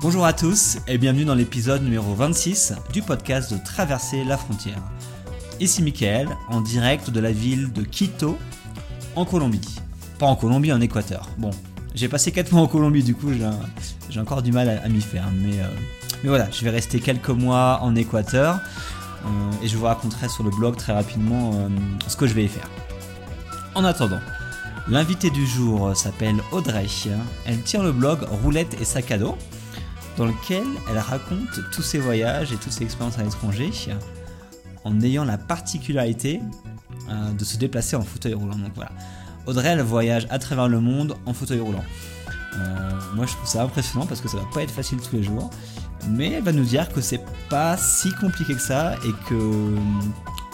Bonjour à tous et bienvenue dans l'épisode numéro 26 du podcast de Traverser la frontière. Ici Michael, en direct de la ville de Quito, en Colombie. Pas en Colombie, en Équateur. Bon, j'ai passé 4 mois en Colombie, du coup j'ai encore du mal à, m'y faire. Mais, euh, mais voilà, je vais rester quelques mois en Équateur euh, et je vous raconterai sur le blog très rapidement euh, ce que je vais y faire. En attendant, l'invité du jour s'appelle Audrey. Elle tient le blog Roulette et sac à dos dans lequel elle raconte tous ses voyages et toutes ses expériences à l'étranger en ayant la particularité euh, de se déplacer en fauteuil roulant. Donc voilà, Audrey elle voyage à travers le monde en fauteuil roulant. Euh, moi je trouve ça impressionnant parce que ça va pas être facile tous les jours, mais elle va nous dire que c'est pas si compliqué que ça et que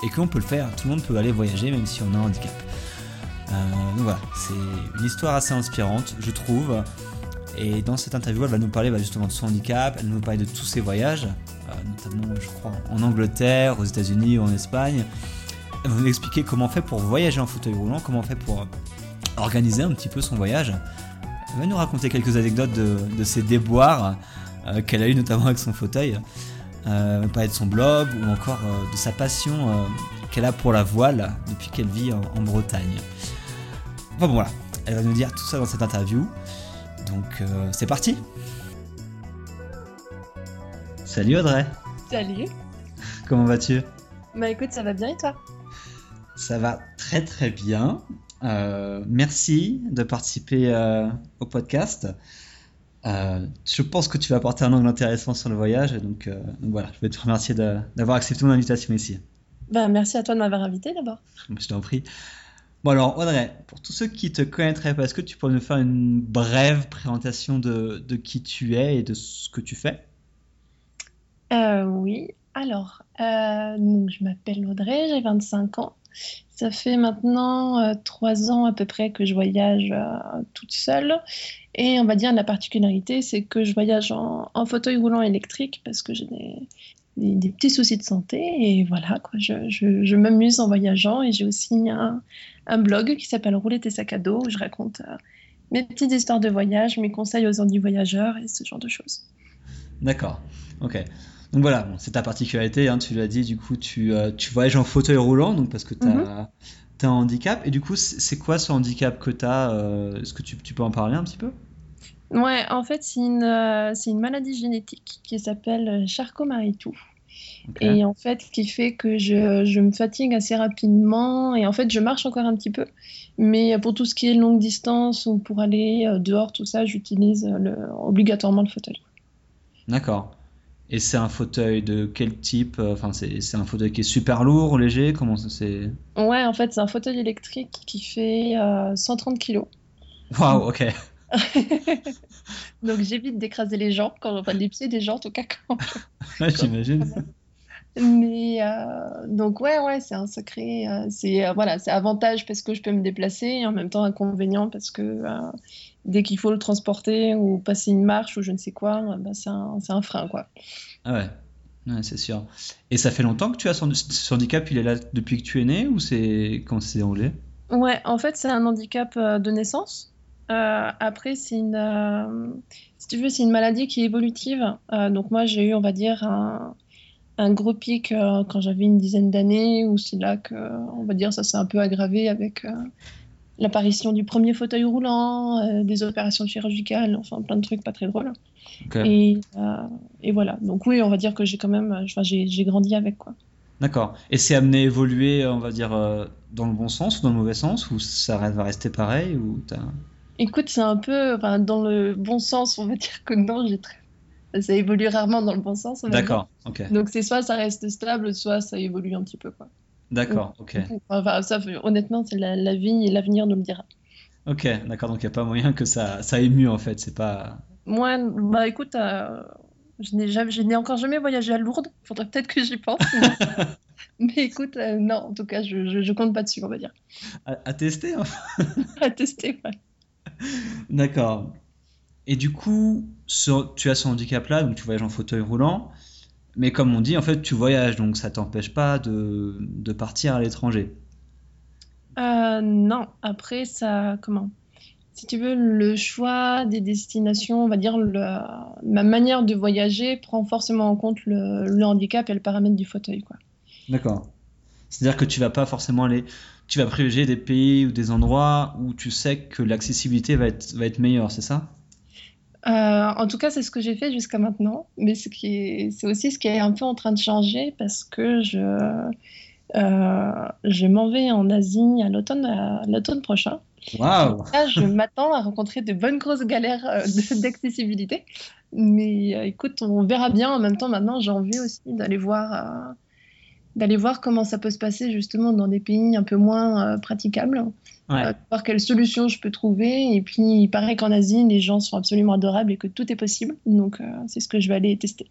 et qu'on peut le faire. Tout le monde peut aller voyager même si on a un handicap. Euh, donc voilà, c'est une histoire assez inspirante, je trouve. Et dans cette interview, elle va nous parler bah, justement de son handicap, elle va nous parler de tous ses voyages, euh, notamment, je crois, en Angleterre, aux États-Unis ou en Espagne. Elle va nous expliquer comment on fait pour voyager en fauteuil roulant, comment on fait pour euh, organiser un petit peu son voyage. Elle va nous raconter quelques anecdotes de, ses déboires euh, qu'elle a eu notamment avec son fauteuil. elle va parler de son blog ou encore de sa passion qu'elle a pour la voile depuis qu'elle vit en, en Bretagne. Enfin bon voilà, elle va nous dire tout ça dans cette interview. Donc euh, c'est parti Salut Audrey Salut Comment vas-tu? Bah écoute, ça va bien et toi? Ça va très très bien. Euh, merci de participer euh, au podcast. je pense que tu vas apporter un angle intéressant sur le voyage, donc, donc voilà, je vais te remercier d'avoir accepté mon invitation ici. Bah, merci à toi de m'avoir invité d'abord. Je t'en prie. Bon alors Audrey, pour tous ceux qui te connaîtraient est-ce que tu pourrais nous faire une brève présentation de, qui tu es et de ce que tu fais? Euh, Oui, alors euh, je m'appelle Audrey, j'ai 25 ans. Ça fait maintenant euh, trois ans à peu près que je voyage toute seule. Et on va dire la particularité, c'est que je voyage en, en fauteuil roulant électrique parce que j'ai des, des, petits soucis de santé. Et voilà, quoi, je, je, m'amuse en voyageant. Et j'ai aussi un, un, blog qui s'appelle Rouler tes sacs à dos, où je raconte euh, mes petites histoires de voyage, mes conseils aux handi voyageurs et ce genre de choses. D'accord, ok. Donc voilà, c'est ta particularité, hein, tu l'as dit, du coup, tu, euh, tu, voyages en fauteuil roulant, donc parce que tu as, mhm. un handicap. Et du coup, c'est quoi ce handicap que tu as euh, Est-ce que tu, tu peux en parler un petit peu? Ouais, en fait, c'est une, euh, une maladie génétique qui s'appelle Charcot-Marie-Tooth. Et en fait, ce qui fait que je, je, me fatigue assez rapidement. Et en fait, je marche encore un petit peu. Mais pour tout ce qui est longue distance ou pour aller euh, dehors, tout ça, j'utilise obligatoirement le fauteuil. D'accord. Et c'est un fauteuil de quel type Enfin, c'est un fauteuil qui est super lourd, léger? Comment ça c'est? Ouais, en fait, c'est un fauteuil électrique qui fait 130 euh, kilos. Waouh, ok. Donc j'évite d'écraser les gens, quand, enfin les pieds des gens en tout cas. Quand, J'imagine. Mais euh, donc ouais ouais c'est un secret, euh, c'est euh, voilà c'est avantage parce que je peux me déplacer et en même temps inconvénient parce que dès qu'il faut le transporter ou passer une marche ou je ne sais quoi, bah, c'est un, un, frein quoi. Ah ouais. Ouais, c'est sûr. Et ça fait longtemps que tu as ce handicap Il est là depuis que tu es né ou c'est quand c'est déroulé? Ouais, en fait, c'est un handicap de naissance. Euh, après, c'est une, euh, si tu veux, c'est une maladie qui est évolutive. Euh, donc moi, j'ai eu, on va dire, un, un gros pic quand j'avais une dizaine d'années, où c'est là que, on va dire, ça s'est un peu aggravé avec l'apparition du premier fauteuil roulant, des opérations chirurgicales, enfin plein de trucs pas très drôles. Et, et, voilà. Donc oui, on va dire que j'ai quand même, j'ai grandi avec quoi. D'accord. Et c'est amené à évoluer, on va dire, dans le bon sens ou dans le mauvais sens, ou ça va rester pareil ou Écoute, c'est un peu enfin, dans le bon sens, on va dire que non, j'ai très... ça évolue rarement dans le bon sens. D'accord, ok. Donc c'est soit ça reste stable, soit ça évolue un petit peu. quoi. D'accord, ok. Enfin, ça, honnêtement, c'est la, vie et l'avenir nous le dira. Ok, d'accord, donc il n'y a pas moyen que ça, ça émue en fait, c'est pas... Moi, bah écoute, euh, Je n'ai jamais- je n'ai encore jamais voyagé à Lourdes. Faudrait peut-être que j'y pense. Mais écoute, euh, non, en tout cas, je, je, je compte pas dessus, on va dire. À, à tester, hein. À tester, ouais. D'accord. Et du coup, ce- tu as ce handicap-là, donc tu voyages en fauteuil roulant. Mais comme on dit, en fait, tu voyages, donc ça t'empêche pas de, de partir à l'étranger. Euh, non, après, ça, comment? Si tu veux, le choix des destinations, on va dire, le- ma manière de voyager prend forcément en compte le, le handicap et le paramètre du fauteuil, quoi. D'accord. C'est-à-dire que tu vas pas forcément aller, tu vas privilégier des pays ou des endroits où tu sais que l'accessibilité va être, va être meilleure, c'est ça? Euh, en tout cas, c'est ce que j'ai fait jusqu'à maintenant, mais ce c'est aussi ce qui est un peu en train de changer parce que je, euh, je m'en vais en Asie à l'automne, prochain. Waouh! Là, je m'attends à rencontrer de bonnes grosses galères euh, d'accessibilité, mais euh, écoute, on verra bien. En même temps, maintenant, j'ai envie aussi d'aller voir, d'aller voir comment ça peut se passer justement dans des pays un peu moins euh, praticables, Ouais. euh, voir quelles solutions je peux trouver. Et puis, il paraît qu'en Asie, les gens sont absolument adorables et que tout est possible. Donc, euh, c'est ce que je vais aller tester.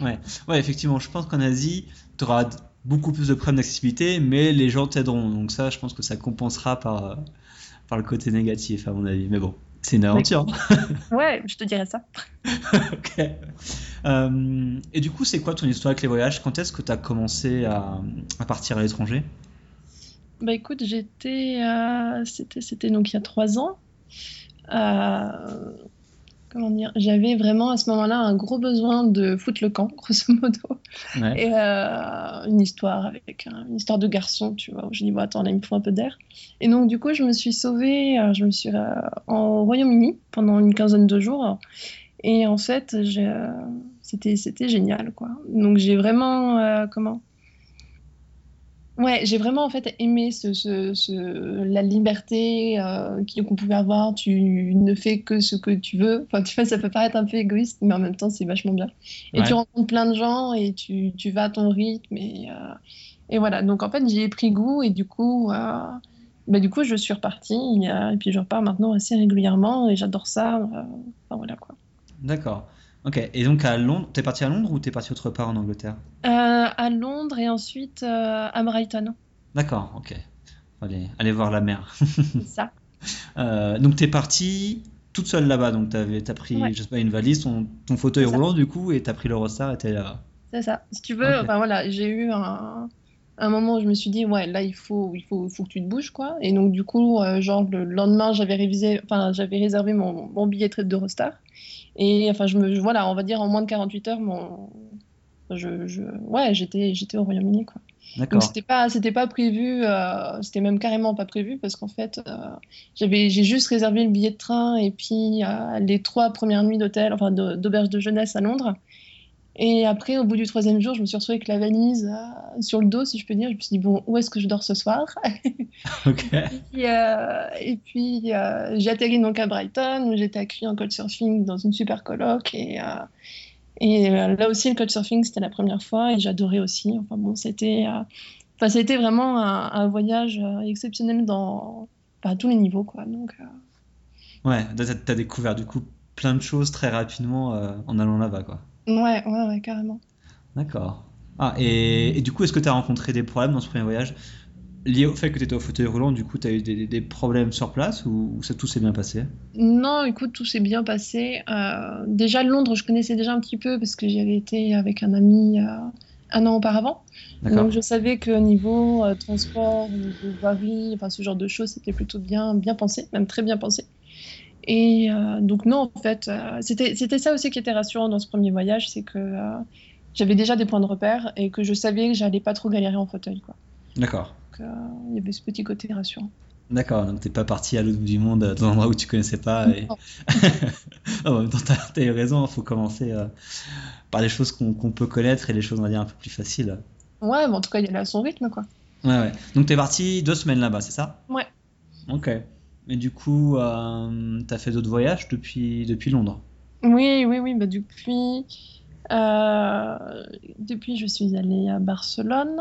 Ouais, ouais, effectivement, je pense qu'en Asie, tu auras beaucoup plus de problèmes d'accessibilité, mais les gens t'aideront. Donc ça, je pense que ça compensera par, par le côté négatif, à mon avis. Mais bon, c'est une aventure. Ouais, je te dirais ça. Ok. Euh, et du coup, c'est quoi ton histoire avec les voyages? Quand est-ce que tu as commencé à, à partir à l'étranger? Bah écoute, j'étais, euh, c'était, c'était donc il y a trois ans. Euh, comment dire? J'avais vraiment à ce moment-là un gros besoin de foutre le camp, grosso modo. Ouais. Et euh, une histoire avec un- une histoire de garçon, tu vois, où je dis, bon, attends, là, il me faut un peu d'air. Et donc, du coup, je me suis sauvée, euh, je me suis euh, en Royaume-Uni pendant une quinzaine de jours. Et en fait, euh, c'était, c'était génial, quoi. Donc, j'ai vraiment, comment? Ouais, j'ai vraiment en fait aimé ce, ce- ce- la liberté euh, qu'on pouvait avoir. Tu ne fais que ce que tu veux. Enfin, tu vois, ça peut paraître un peu égoïste, mais en même temps, c'est vachement bien. Et tu rencontres plein de gens et tu, tu vas à ton rythme. Et, euh, et voilà, donc en fait, j'y ai pris goût et du coup, euh, bah, du coup, je suis repartie. et puis, je repars maintenant assez régulièrement et j'adore ça. enfin, voilà quoi. D'accord. Ok. Et donc à Londres, t'es parti à Londres ou t'es parti autre part en Angleterre? Euh, à Londres et ensuite euh, à Brighton. D'accord, ok. Allez, allez voir la mer. C'est ça. Euh, donc t'es parti toute seule là-bas, donc t'avais, t'as pris, Ouais. je sais pas, une valise, ton, ton fauteuil roulant du coup, et t'as pris l'Eurostar et t'es là. C'est ça. Si tu veux, enfin voilà, j'ai eu un, un moment où je me suis dit, ouais, là, il faut, il faut, faut que tu te bouges, quoi. Et donc, du coup, genre, le lendemain, j'avais révisé, enfin, j'avais réservé mon, mon billet de d'Eurostar. Et enfin, je me, voilà, on va dire en moins de 48 heures, mon, je, je, ouais, j'étais, j'étais au Royaume-Uni, quoi. Donc, D'accord. c'était pas, c'était pas prévu, euh, c'était même carrément pas prévu parce qu'en fait, euh, j'avais, j'ai juste réservé le billet de train et puis euh, les trois premières nuits d'hôtel, enfin de- d'auberge de jeunesse à Londres. Et après, au bout du troisième jour, je me suis retrouvée avec la valise euh, sur le dos, si je peux dire. Je me suis dit, bon, où est-ce que je dors ce soir? Ok. Et, euh, et puis, euh, j'ai atterri donc à Brighton, où j'étais accueillie en couchsurfing dans une super coloc. Et, euh, et là aussi, le couchsurfing, c'était la première fois et j'adorais aussi. Enfin bon, c'était enfin, vraiment un, un voyage exceptionnel dans enfin, à tous les niveaux, quoi. Donc, Ouais, t'as, t'as découvert du coup plein de choses très rapidement en allant là-bas, quoi. Ouais, ouais, ouais, carrément. D'accord. Ah, et, et du coup, est-ce que t'as rencontré des problèmes dans ce premier voyage? Liés au fait que t'étais au fauteuil roulant? Du coup, t'as eu des, des problèmes sur place ou, ou ça tout s'est bien passé? Non, écoute, tout s'est bien passé. Euh, déjà, Londres, je connaissais déjà un petit peu parce que j'y avais été avec un ami euh, un an auparavant. Donc je savais qu'au niveau euh, transport, au niveau voirie, enfin ce genre de choses, c'était plutôt bien, bien pensé, même très bien pensé. Et euh, donc non, en fait, euh, c'était, ça aussi qui était rassurant dans ce premier voyage, c'est que euh, j'avais déjà des points de repère et que je savais que j'allais pas trop galérer en fauteuil. D'accord. Euh, il y avait ce petit côté rassurant. D'accord, donc t'es pas parti à l'autre bout du monde, dans un endroit où tu connaissais pas. Et... Non. En même temps, t'as, eu raison, il faut commencer par les choses qu'on, peut connaître et les choses, on va dire, un peu plus faciles. Ouais, mais en tout cas, il allait à son rythme, quoi. Ouais, ouais. Donc t'es parti deux semaines là-bas, c'est ça? Ouais. Ok. Et du coup, euh, t'as fait d'autres voyages depuis, depuis Londres? Oui, oui, oui, bah depuis, euh, depuis je suis allée à Barcelone.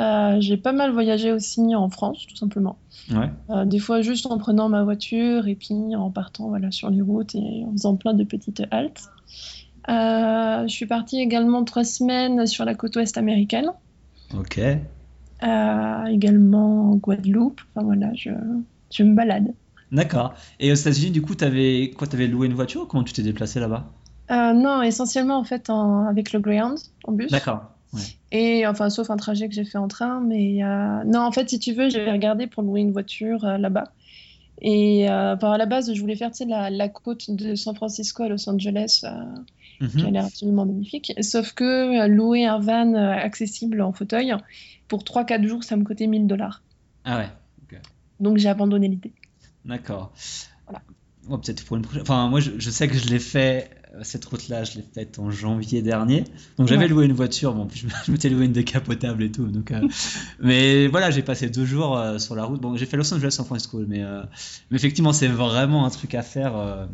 Euh, j'ai pas mal voyagé aussi en France, tout simplement. Ouais. Euh, des fois juste en prenant ma voiture et puis en partant voilà, sur les routes et en faisant plein de petites haltes. Je suis partie également trois semaines sur la côte ouest américaine. Ok. également en Guadeloupe. Enfin voilà, je, je me balade. D'accord. Et aux États-Unis, du coup, tu avais quoi T'avais loué une voiture ou comment tu t'es déplacé là-bas? Non, essentiellement en fait en, avec le Greyhound en bus. D'accord. Et enfin, sauf un trajet que j'ai fait en train, mais non, en fait, si tu veux, j'avais regardé pour louer une voiture là-bas. Et euh, à la base, je voulais faire la, la côte de San Francisco à Los Angeles, euh, qui a mhm. l'air absolument magnifique. Sauf que euh, louer un van euh, accessible en fauteuil, pour 3-4 jours, ça me coûtait 1000 dollars. Ah ouais. Donc j'ai abandonné l'idée. D'accord. Voilà. Peut-être pour une prochaine. Enfin, moi, je, je sais que je l'ai fait euh, cette route-là, je l'ai faite en janvier dernier. Donc j'avais loué une voiture, bon, je m'étais loué une décapotable et tout. Donc, euh, mais voilà, j'ai passé deux jours euh, sur la route. Bon, j'ai fait Los Angeles San Francisco, mais, mais effectivement, c'est vraiment un truc à faire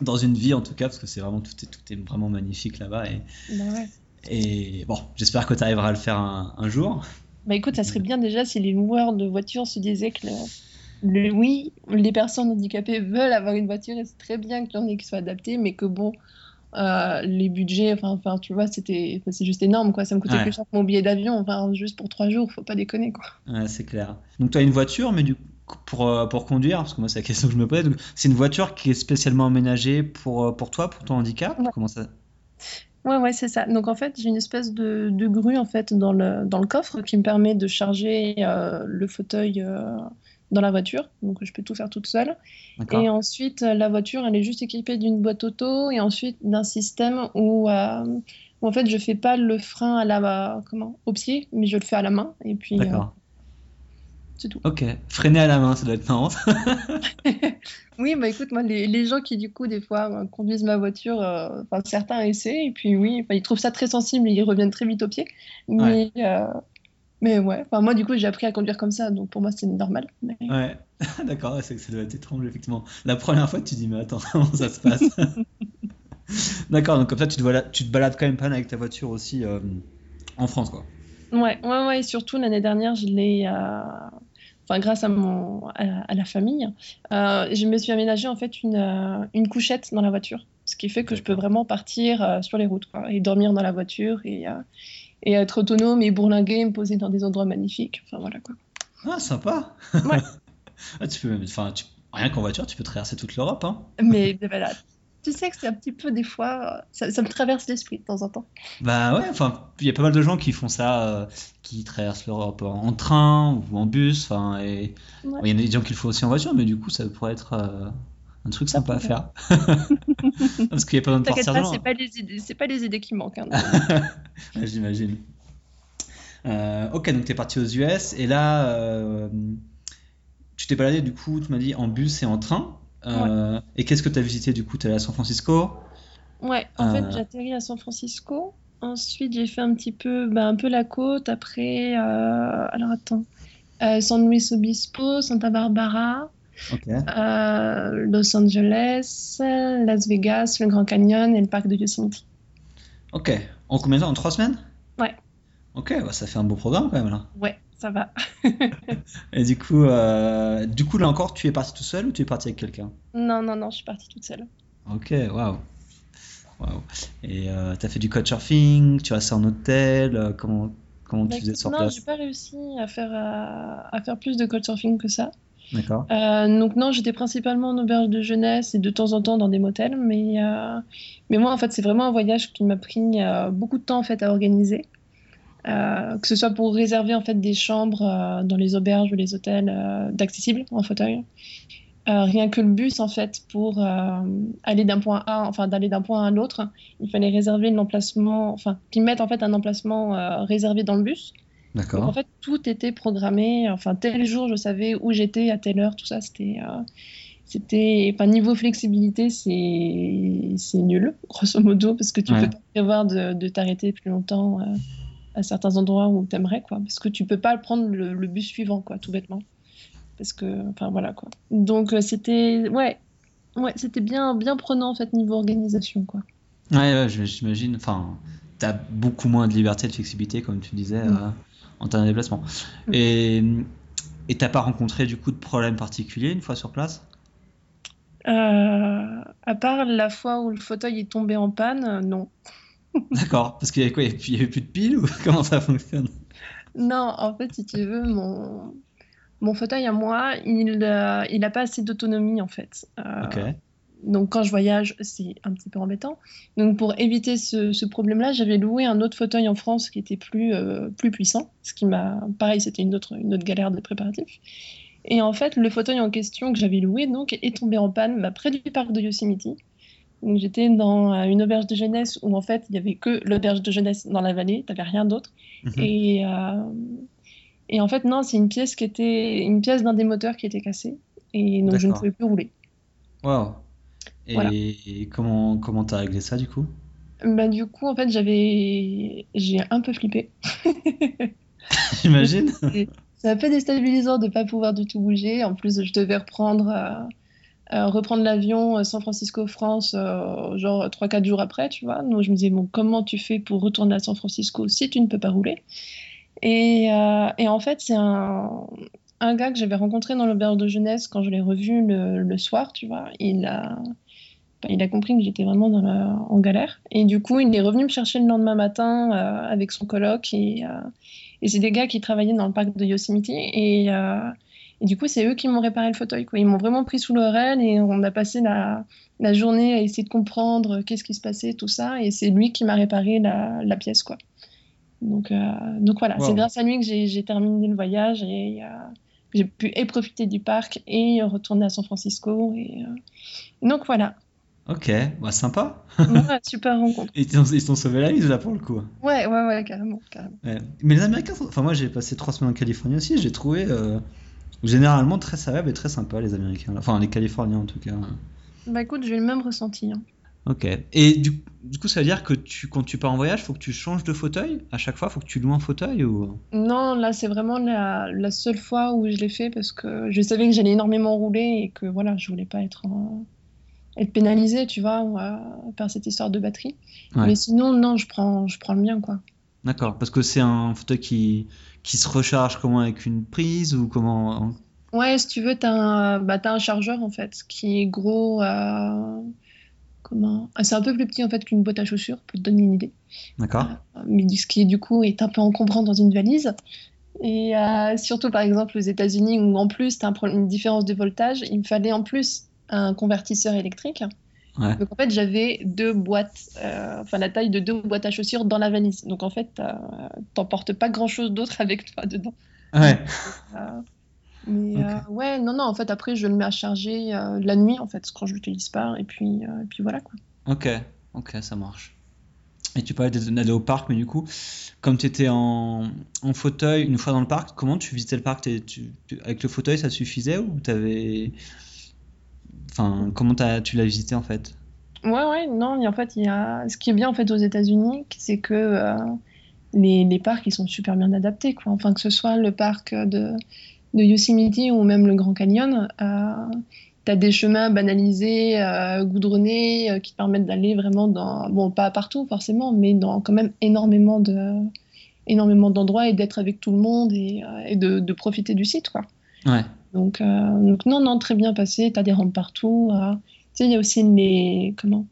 dans une vie en tout cas, parce que c'est vraiment tout est, tout est vraiment magnifique là-bas. Et, bah ouais. et bon, j'espère que tu arriveras à le faire un, un, jour. Bah écoute, ça serait bien déjà si les loueurs de voitures se disaient que oui, les personnes handicapées veulent avoir une voiture et c'est très bien qu'il y en ait qui soient adaptées, mais que bon, euh, les budgets, enfin, tu vois, c'était, c'est juste énorme, quoi. Ça me coûtait plus cher que mon billet d'avion, enfin, juste pour trois jours, faut pas déconner, quoi. Ouais, c'est clair. Donc, tu as une voiture, mais du pour, euh, pour conduire, parce que moi, c'est la question que je me pose, c'est une voiture qui est spécialement aménagée pour, euh, pour toi, pour ton handicap Comment ça? Ouais, ouais, c'est ça. Donc en fait, j'ai une espèce de, de, grue en fait dans le, dans le coffre qui me permet de charger le fauteuil dans la voiture, donc je peux tout faire toute seule. Et ensuite, la voiture, elle est juste équipée d'une boîte auto et ensuite d'un système où, euh, en fait, je fais pas le frein à la, comment, au pied, mais je le fais à la main. Et puis, euh, c'est tout. Ok, freiner à la main, ça doit être marrant. oui, bah écoute, moi, les, les, gens qui, du coup, des fois, euh, conduisent ma voiture, enfin, certains essaient, et puis oui, ils trouvent ça très sensible et ils reviennent très vite au pied. Mais. Mais ouais, enfin, moi du coup j'ai appris à conduire comme ça, donc pour moi c'est normal. Ouais, d'accord, c'est que ça doit être étrange effectivement. La première fois tu dis mais attends, comment ça se passe D'accord, donc comme ça tu te, balades, tu te balades quand même pas avec ta voiture aussi euh, en France quoi. Ouais, ouais, ouais, et surtout l'année dernière je l'ai... Euh, enfin, grâce à, mon, à, la famille, euh, je me suis aménagé en fait une, une couchette dans la voiture, ce qui fait que je peux vraiment partir sur les routes quoi, et dormir dans la voiture et, et être autonome et bourlinguer, me poser dans des endroits magnifiques. Enfin voilà quoi. Ah, sympa Ouais. ah, tu peux, enfin, tu, rien qu'en voiture, tu peux traverser toute l'Europe. Hein. Mais voilà, tu sais que c'est un petit peu des fois, ça, me traverse l'esprit de temps en temps. Bah ouais, enfin, il y a pas mal de gens qui font ça, euh, qui traversent l'Europe en, train ou en bus. Enfin, et il y a des gens qui le font aussi en voiture, mais du coup, ça pourrait être euh, un truc sympa à faire. Parce qu'il n'y a pas besoin de partir pas, c'est pas les idées, c'est pas les idées qui manquent. Hein, J'imagine. Euh, ok, donc tu es parti aux US et là, euh, tu t'es baladé du coup, tu m'as dit en bus et en train. Euh, et qu'est-ce que tu as visité du coup? Tu es allé à San Francisco? Ouais, en fait, j'ai atterri à San Francisco. Ensuite, j'ai fait un petit peu, bah, un peu la côte. Après, alors attends, San Luis Obispo, Santa Barbara. Euh, Los Angeles, Las Vegas, le Grand Canyon et le parc de Yosemite. Ok. En combien de temps? En trois semaines? Ouais. Ok, bah, ça fait un beau programme quand même là. Ouais, ça va. et du coup, euh, du coup, là encore, tu es parti tout seul ou tu es parti avec quelqu'un? Non, non, non, je suis parti toute seule. Ok, waouh. Wow. Et euh, tu as fait du couchsurfing, tu restes en hôtel, comment, comment tu bah, faisais sur non, place? Non, j'ai pas réussi à faire, à faire plus de couchsurfing que ça. Euh, donc non, j'étais principalement en auberge de jeunesse et de temps en temps dans des motels, mais, euh, mais moi en fait c'est vraiment un voyage qui m'a pris euh, beaucoup de temps en fait à organiser, que ce soit pour réserver en fait des chambres dans les auberges ou les hôtels d'accessibles en fauteuil. rien que le bus en fait pour aller d'un point A, enfin d'aller d'un point à l'autre, il fallait réserver l'emplacement, enfin qu'ils mettent en fait un emplacement réservé dans le bus. D'accord. en fait, tout était programmé. Enfin, tel jour, je savais où j'étais, à telle heure, tout ça. C'était. Euh, c'était. Enfin, niveau flexibilité, c'est, c'est nul, grosso modo, parce que tu peux pas prévoir de, de t'arrêter plus longtemps euh, à certains endroits où tu aimerais, quoi. Parce que tu peux pas prendre le, le, bus suivant, quoi, tout bêtement. Parce que. Enfin, voilà, quoi. Donc, euh, c'était. Ouais. Ouais, c'était bien, bien prenant, en fait, niveau organisation, quoi. Ouais, ouais j'imagine. Enfin, t'as beaucoup moins de liberté, de flexibilité, comme tu disais. Mm en termes de déplacement. Et et t'as pas rencontré du coup de problème particulier une fois sur place? Euh, À part la fois où le fauteuil est tombé en panne, euh, non. D'accord, parce qu'il y avait quoi? Il y avait plus de piles ou comment ça fonctionne? Non, en fait, si tu veux, mon, mon fauteuil à moi, il n'a il a pas assez d'autonomie en fait. Euh, Ok. Donc quand je voyage, c'est un petit peu embêtant. Donc pour éviter ce, ce problème-là, j'avais loué un autre fauteuil en France qui était plus, euh, plus puissant, ce qui m'a, pareil, c'était une autre, une autre galère de préparatifs. Et en fait, le fauteuil en question que j'avais loué donc est tombé en panne bah, près du parc de Yosemite. Donc j'étais dans euh, une auberge de jeunesse où en fait il y avait que l'auberge de jeunesse dans la vallée, t'avais rien d'autre. Mhm. Et, euh, et en fait non, c'est une pièce qui était une pièce d'un des moteurs qui était cassée et donc je ne pouvais plus rouler. Wow. Et Voilà. comment comment t'as réglé ça du coup? Bah, du coup, en fait, j'avais, j'ai un peu flippé. J'imagine. C'est un peu déstabilisant de ne pas pouvoir du tout bouger. En plus, je devais reprendre, euh, euh, reprendre l'avion euh, San Francisco-France, euh, genre 3-4 jours après, tu vois. Donc, je me disais, bon, comment tu fais pour retourner à San Francisco si tu ne peux pas rouler? Et, euh, et en fait, c'est un, un gars que j'avais rencontré dans l'auberge de jeunesse quand je l'ai revu le, le soir, tu vois. Il a, il a compris que j'étais vraiment dans la- en galère. Et du coup, il est revenu me chercher le lendemain matin euh, avec son coloc. Et, euh, et c'est des gars qui travaillaient dans le parc de Yosemite. Et, euh, et du coup, c'est eux qui m'ont réparé le fauteuil. Quoi. Ils m'ont vraiment pris sous l'oreille et on a passé la, la journée à essayer de comprendre qu'est-ce qui se passait, tout ça. Et c'est lui qui m'a réparé la, la pièce. Quoi. Donc, donc voilà, Wow. c'est grâce à lui que j'ai terminé le voyage et j'ai pu et profiter du parc et retourner à San Francisco. Et, euh, donc voilà, Ok, bah sympa. Ouais, super rencontre. Ils t'ont ils t'ont sauvé la vie là pour le coup. Ouais, ouais, ouais, carrément, carrément. Ouais. Mais les Américains, enfin moi j'ai passé trois semaines en Californie aussi, j'ai trouvé euh, généralement très sérieux et très sympa les Américains, enfin les Californiens en tout cas. Bah écoute, j'ai le même ressenti. hein. Ok. Et du, du coup ça veut dire que tu, quand tu pars en voyage, faut que tu changes de fauteuil? À chaque fois, faut que tu loues un fauteuil ou... Non, là, c'est vraiment la, la seule fois où je l'ai fait parce que je savais que j'allais énormément rouler et que voilà, je voulais pas être, euh, être pénalisée, tu vois, euh, par cette histoire de batterie. Ouais. Mais sinon, non, je prends, je prends le mien, quoi. D'accord, parce que c'est un fauteuil qui, qui se recharge comment avec une prise ou comment... Ouais, si tu veux, t'as un, bah, un chargeur en fait qui est gros. euh, comment? Ah, c'est un peu plus petit en fait qu'une boîte à chaussures pour te donner une idée. D'accord. mais du- ce qui du coup est un peu encombrant dans une valise. Et euh, surtout par exemple aux États-Unis où en plus tu as une différence de voltage, il me fallait en plus un convertisseur électrique. Ouais. Donc en fait j'avais deux boîtes, euh, enfin la taille de deux boîtes à chaussures dans la valise. Donc en fait euh, t'emportes pas grand-chose d'autre avec toi dedans. Ouais. Euh, mais euh, ouais, non, non, en fait après je le mets à charger la nuit en fait quand je l'utilise pas et puis, et puis voilà quoi. Ok, ok, ça marche. Et tu parlais d'aller au parc, mais du coup, comme tu étais en, en fauteuil une fois dans le parc, comment tu visitais le parc? Tu- tu- avec le fauteuil, ça suffisait ou t'avais... Enfin, comment t'as- tu l'as visité en fait? Ouais, ouais, non, en fait, il y a... ce qui est bien en fait aux États-Unis, c'est que euh, les, les parcs, ils sont super bien adaptés, quoi. Enfin, que ce soit le parc de, de Yosemite ou même le Grand Canyon, euh, tu as des chemins banalisés, euh, goudronnés, euh, qui te permettent d'aller vraiment dans, bon, pas partout forcément, mais dans quand même énormément de, énormément d'endroits et d'être avec tout le monde et, et de, de profiter du site, quoi. Ouais, Donc, euh, donc non, non, très bien passé. Tu as des rampes partout. euh. Tu sais, il y a aussi les... Comment?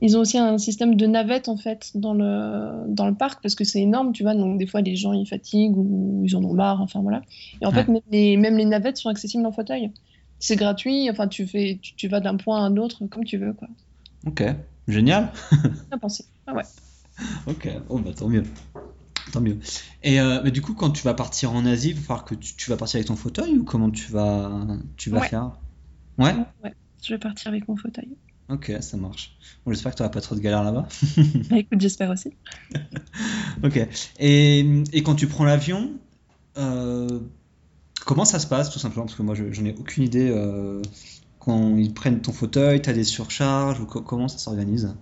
Ils ont aussi un système de navettes, en fait, dans le, dans le parc, parce que c'est énorme, tu vois. Donc, des fois, les gens, ils fatiguent ou ils en ont marre, enfin, voilà. Et en Ouais. fait, même les, même les navettes sont accessibles en fauteuil. C'est gratuit, enfin, tu fais, tu, tu vas d'un point à un autre comme tu veux, quoi. ok, génial. Bien pensé. Ah ouais. Ok, oh bah tant mieux. Tant mieux. Et euh, mais du coup, quand tu vas partir en Asie, il va falloir que tu, tu vas partir avec ton fauteuil ou comment tu vas, tu vas Ouais. faire? Ouais? ouais. Je vais partir avec mon fauteuil. Ok, ça marche. Bon, j'espère que tu n'auras pas trop de galères là-bas. Bah, écoute, j'espère aussi. Ok. Et, et quand tu prends l'avion, euh, comment ça se passe tout simplement? Parce que moi, je- j'en ai aucune idée. euh, quand ils prennent ton fauteuil, tu as des surcharges ou co- comment ça s'organise?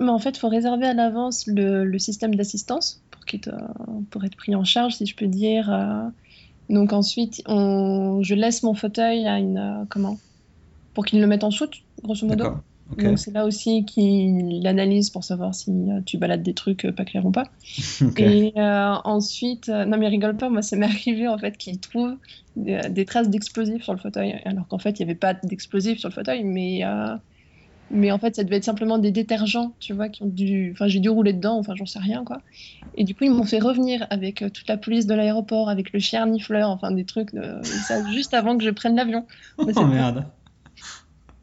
Mais en fait, il faut réserver à l'avance le, le système d'assistance pour, qu'il te- pour être pris en charge, si je peux dire. euh. Donc ensuite, on, je laisse mon fauteuil à une... euh, comment? Pour qu'ils le mettent en soute, grosso modo. Donc c'est là aussi qu'il analyse pour savoir si euh, tu balades des trucs euh, pas clairs ou pas. Et euh, ensuite, euh, non mais rigole pas, moi ça m'est arrivé en fait qu'ils trouvent des, des traces d'explosifs sur le fauteuil, alors qu'en fait il n'y avait pas d'explosifs sur le fauteuil, mais, euh, Mais en fait, ça devait être simplement des détergents, tu vois, qui ont dû. Enfin, j'ai dû rouler dedans, enfin, j'en sais rien, quoi. Et du coup, ils m'ont fait revenir avec euh, toute la police de l'aéroport, avec le chien nifleur, enfin, des trucs, de... ça, juste avant que je prenne l'avion. Oh merde.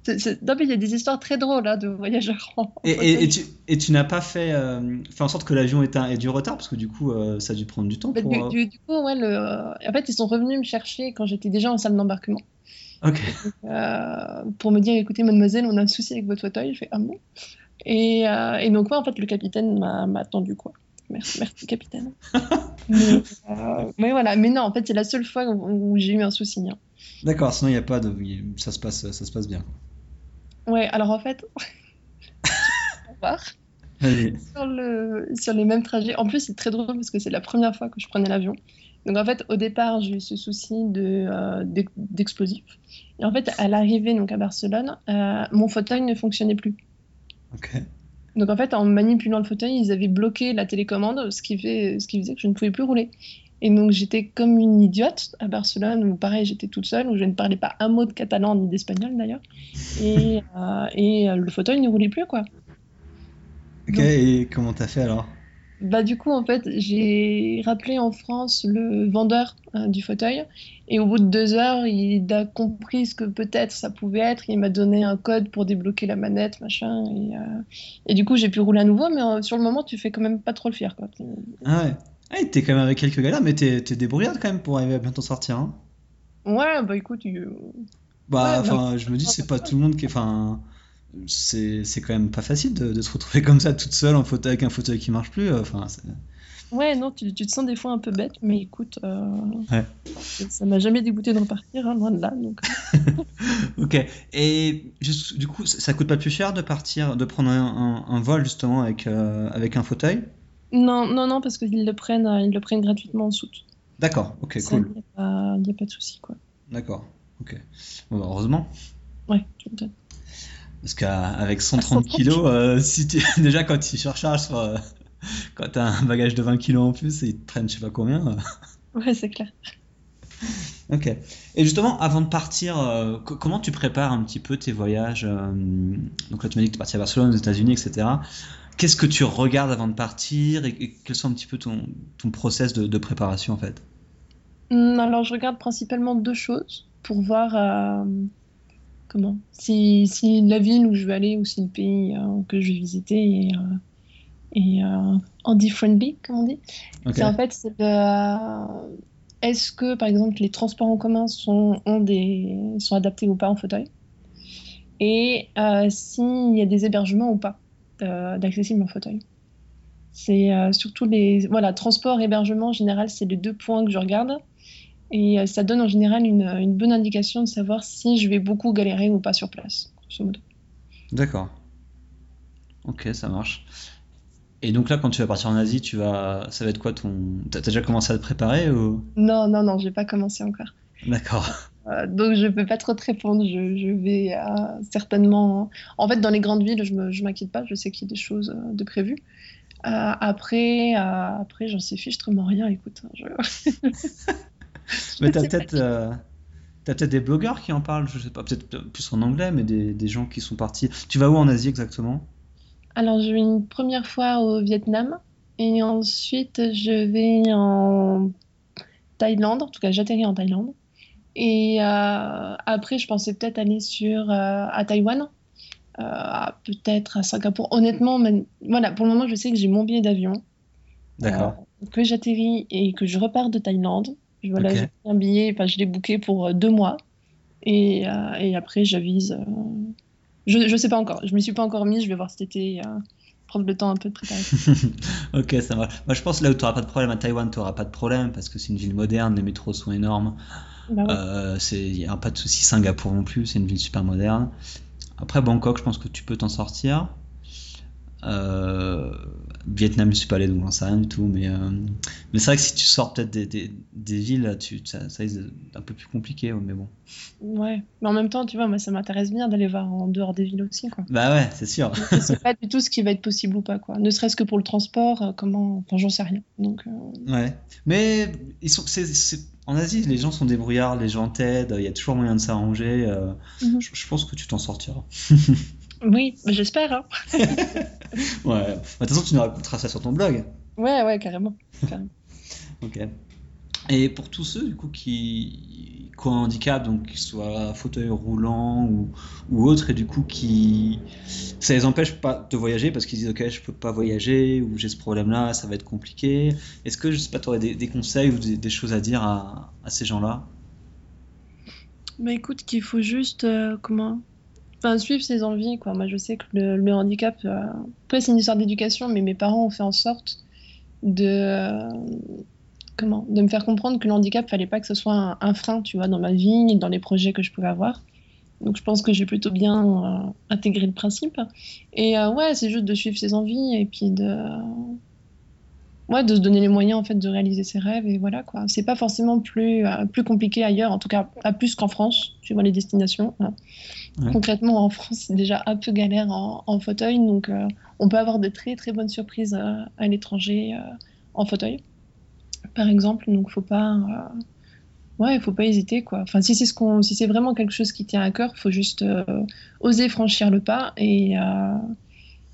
Non, mais il y a des histoires très drôles là, hein, de voyageurs. et, et, tu, et, tu, n'as pas fait, euh, fait en sorte que l'avion ait, ait, du retard parce que du coup euh, ça a dû prendre du temps bah, pour... du, du, coup, ouais, le... en fait ils sont revenus me chercher quand j'étais déjà en salle d'embarquement. Euh, pour me dire écoutez, mademoiselle, on a un souci avec votre fauteuil. Je fais ah bon? Et, et, donc, ouais, en fait, le capitaine m'a attendu quoi. Merci, merci capitaine. mais, mais, voilà, mais non, en fait, c'est la seule fois où, j'ai eu un souci. Hein. D'accord, sinon il n'y a pas de. Ça se passe, ça se passe bien. Ouais, alors en fait, sur, le, sur les mêmes trajets. En plus, c'est très drôle parce que c'est la première fois que je prenais l'avion. Donc en fait, au départ, j'ai eu ce souci de, euh, d'explosif. Et en fait, à l'arrivée donc à Barcelone, euh, mon fauteuil ne fonctionnait plus. Donc en fait, en manipulant le fauteuil, ils avaient bloqué la télécommande, ce qui, fait, ce qui faisait que je ne pouvais plus rouler. Et donc j'étais comme une idiote à Barcelone, où pareil, j'étais toute seule, où je ne parlais pas un mot de catalan ni d'espagnol d'ailleurs. Et, euh, et euh, le fauteuil ne roulait plus, quoi. Ok, et comment t'as fait alors? Bah, du coup, en fait, j'ai rappelé en France le vendeur euh, du fauteuil. Et au bout de deux heures, il a compris ce que peut-être ça pouvait être. Il m'a donné un code pour débloquer la manette, machin. Et, et du coup, j'ai pu rouler à nouveau. Mais sur le moment, tu fais quand même pas trop le fier. Quoi. Ah ouais. Ah, t'es quand même avec quelques galères, mais t'es, t'es débrouillard quand même pour arriver à bientôt sortir. Hein. Ouais, bah écoute. Bah, enfin, je me dis, c'est pas tout le monde qui. Enfin, c'est, c'est quand même pas facile de, de, se retrouver comme ça toute seule en fauteuil avec un fauteuil qui marche plus. Enfin, Ouais, non, tu, tu, te sens des fois un peu bête, mais écoute, euh, ouais. ça m'a jamais dégoûté de repartir, hein, loin de là. Donc... ok, et juste, du coup, ça coûte pas plus cher de partir, de prendre un, un, un vol justement avec, euh, avec un fauteuil? Non, non, non, parce qu'ils le prennent, euh, ils le prennent gratuitement en soute. D'accord, ok, cool. Il n'y a, pas de souci, quoi. D'accord, ok. Bon, bah, heureusement. Ouais, tu me Parce qu'avec 130 kilos, euh, si déjà quand tu surcharges, euh, quand tu as un bagage de 20 kilos en plus, et ils te prennent je sais pas combien. Ouais, c'est clair. Ok. Et justement, avant de partir, comment tu prépares un petit peu tes voyages Donc là, tu m'as dit que tu es parti à Barcelone, aux États-Unis, etc qu'est-ce que tu regardes avant de partir et, quels sont un petit peu ton, ton process de, préparation en fait? Hum, Alors je regarde principalement deux choses pour voir euh, comment? Si, si, la ville où je vais aller ou si le pays euh, que je vais visiter est, euh, handy-friendly, comme on dit. C'est en fait c'est est-ce que par exemple les transports en commun sont, ont des, sont adaptés ou pas en fauteuil? Et s'il y a des hébergements ou pas d'accessible en fauteuil? C'est euh, surtout les voilà, transport, hébergement en général, c'est les deux points que je regarde. Et euh, ça donne en général une, une, bonne indication de savoir si je vais beaucoup galérer ou pas sur place, grosso modo. D'accord. Ok, ça marche. Et donc là, quand tu vas partir en Asie, tu vas, ça va être quoi ton, t'as déjà commencé à te préparer ou? Non, non, non, j'ai pas commencé encore. D'accord. Euh, donc je peux pas trop te répondre. Je, je vais euh, certainement. En fait, dans les grandes villes, je ne m'inquiète pas. Je sais qu'il y a des choses euh, de prévues. après, après, j'en sais fichtrement rien. Écoute, hein, je... mais t'as peut-être. T'as peut-être des blogueurs qui en parlent, je sais pas, peut-être plus en anglais, mais des, des, gens qui sont partis. Tu vas où en Asie exactement? Alors, je vais une première fois au Vietnam et ensuite je vais en Thaïlande. En tout cas, j'atterris en Thaïlande. Et euh, après, je pensais peut-être aller sur, euh, à Taïwan, euh, peut-être à Singapour. Honnêtement, mais, voilà, pour le moment, je sais que j'ai mon billet d'avion. D'accord. que j'atterris et que je repars de Thaïlande. Voilà, j'ai un billet, enfin, je l'ai booké pour deux mois. Et, et après, j'avise. je ne sais pas encore. Je ne me suis pas encore mise. Je vais voir cet été prendre le temps un peu de préparer. ok, ça va. Moi, je pense là où tu n'auras pas de problème à Taïwan, tu n'auras pas de problème parce que c'est une ville moderne, les métros sont énormes. Bah euh, il n'y a pas de souci. Singapour non plus, c'est une ville super moderne. Après, Bangkok, je pense que tu peux t'en sortir. Euh, Vietnam, je suis pas allé, donc j'en sais rien du tout. Mais, euh, mais c'est vrai que si tu sors peut-être des, des, des, villes, tu, ça, ça est un peu plus compliqué. Mais bon. Ouais, mais en même temps, tu vois, moi, ça m'intéresse bien d'aller voir en dehors des villes aussi. Quoi. Bah ouais, c'est sûr. je sais pas du tout ce qui va être possible ou pas. Quoi. Ne serait-ce que pour le transport, comment. Enfin, j'en sais rien. Donc, Ouais, mais ils sont, en Asie, les gens sont débrouillards, les gens t'aident, il y a toujours moyen de s'arranger. Je, je pense que tu t'en sortiras. Oui, j'espère. Hein. ouais, bah, de toute façon, tu nous raconteras ça sur ton blog. Ouais, ouais, carrément. carrément. ok. Et pour tous ceux du coup qui, qui ont un handicap, donc qu'ils soient fauteuil roulant ou, ou autre, et du coup qui ça les empêche pas de voyager parce qu'ils disent ok je peux pas voyager ou j'ai ce problème-là, ça va être compliqué. Est-ce que je sais pas, tu aurais des, conseils ou des, choses à dire à, à ces gens-là? Bah écoute, qu'il faut juste euh, comment? Suivre ses envies quoi. Moi je sais que le, handicap, euh, peut c'est une histoire d'éducation, mais mes parents ont fait en sorte de euh, comment de me faire comprendre que le handicap fallait pas que ce soit un, frein tu vois dans ma vie et dans les projets que je pouvais avoir donc je pense que j'ai plutôt bien euh, intégré le principe et euh, ouais c'est juste de suivre ses envies et puis de ouais de se donner les moyens en fait de réaliser ses rêves et voilà quoi c'est pas forcément plus euh, plus compliqué ailleurs en tout cas pas plus qu'en France vois les destinations hein. Concrètement en France c'est déjà un peu galère en, en fauteuil donc on peut avoir de très très bonnes surprises à l'étranger en fauteuil par exemple. Donc, faut pas, euh, ouais, faut pas hésiter, quoi. Enfin, si c'est ce qu'on, si c'est vraiment quelque chose qui tient à cœur, faut juste euh, oser franchir le pas et euh,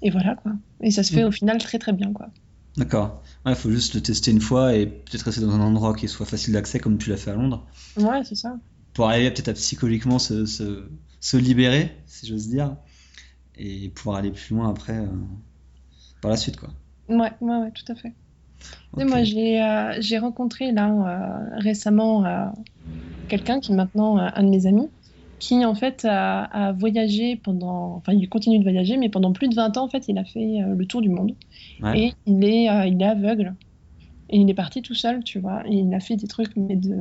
et voilà, quoi. Et ça se fait mm. au final très très bien, quoi. D'accord. Il faut juste le tester une fois et peut-être rester dans un endroit qui soit facile d'accès comme tu l'as fait à Londres. Ouais, c'est ça. Pour arriver peut-être à psychologiquement se, se, se libérer, si j'ose dire, et pouvoir aller plus loin après par la suite, quoi. Ouais, ouais, ouais, tout à fait. Moi, euh, j'ai rencontré là euh, récemment euh, quelqu'un qui est maintenant un de mes amis, qui en fait a, voyagé pendant, enfin il continue de voyager, mais pendant plus de 20 ans en fait il a fait le tour du monde. Et il est, il est aveugle. Et il est parti tout seul, tu vois, et il a fait des trucs mais de,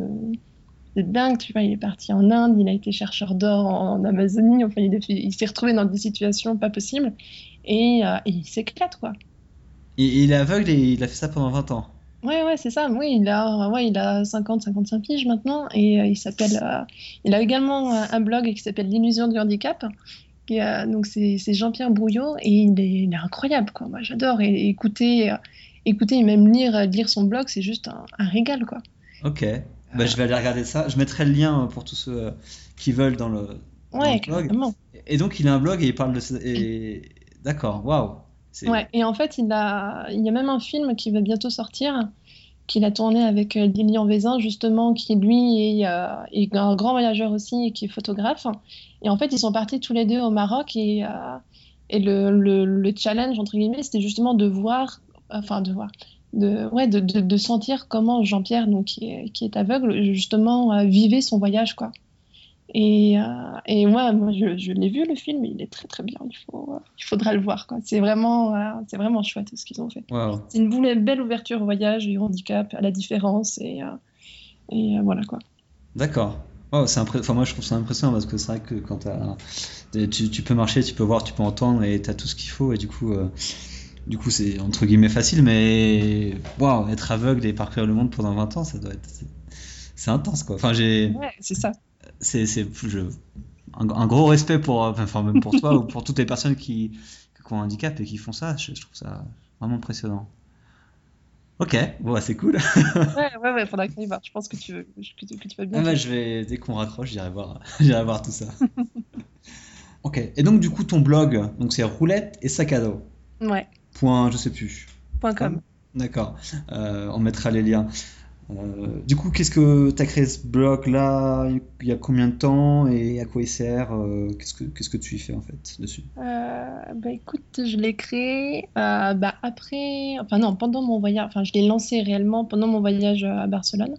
de dingue, tu vois, il est parti en Inde, il a été chercheur d'or en, Amazonie, enfin il, il s'est retrouvé dans des situations pas possibles et, et il s'éclate quoi. Il, il est aveugle et il a fait ça pendant 20 ans. Ouais, ouais, c'est ça. Oui, il a, ouais, il a 50, 55 piges maintenant et euh, il s'appelle. Euh, il a également un, blog qui s'appelle L'illusion du handicap. Et, euh, donc c'est Jean-Pierre Brouillot et il est, incroyable quoi. Moi j'adore écouter, écouter et même lire, lire son blog, c'est juste un, régal quoi. Ok. Bah, je vais aller regarder ça. Je mettrai le lien pour tous ceux qui veulent dans le, ouais, blog. Et donc il a un blog et il parle de. Et... D'accord. Waouh. Ouais, et en fait, il, a, il y a même un film qui va bientôt sortir, qu'il a tourné avec euh, Lilian Vézin, justement, qui lui est, euh, est, un grand voyageur aussi et qui est photographe. Et en fait, ils sont partis tous les deux au Maroc et, euh, et le, le, le, challenge, entre guillemets, c'était justement de voir, enfin de voir, de, ouais, de, de, de sentir comment Jean-Pierre, donc, qui est, qui est aveugle, justement, vivait son voyage, quoi. Et, euh, et moi, moi, je, je l'ai vu le film, il est très très bien. Il, faut, euh, il faudra le voir. C'est vraiment, euh, c'est vraiment chouette ce qu'ils ont fait. C'est une belle ouverture au voyage et au handicap, à la différence. Et, et voilà quoi. D'accord. c'est enfin, moi je trouve ça impressionnant parce que c'est vrai que quand tu, tu, peux marcher, tu peux voir, tu peux entendre et tu as tout ce qu'il faut. Et du coup, du coup c'est entre guillemets facile, mais wow, être aveugle et parcourir le monde pendant 20 ans, ça doit être. C'est intense quoi. Enfin, j'ai. Ouais, c'est ça c'est un, gros respect pour, enfin, même pour toi ou pour toutes les personnes qui, qui, ont un handicap et qui font ça. Je, trouve ça vraiment impressionnant. Ok, bon, bah, c'est cool. ouais, ouais, ouais, faudra qu'on y va. Je pense que tu, veux, que tu, que tu vas bien. Ah bah, je vais, dès qu'on raccroche, j'irai voir, voir tout ça. ok, et donc du coup, ton blog, donc c'est roulette et sac à dos. Ouais. Point, je sais plus. Point com. D'accord, euh, on mettra les liens. Euh, du coup, qu'est-ce que tu as créé ce blog-là Il y a combien de temps et à quoi il sert euh, Qu'est-ce que tu y fais en fait dessus? Euh, Bah écoute, je l'ai créé bah, après, enfin non, pendant mon voyage, enfin je l'ai lancé réellement pendant mon voyage à Barcelone.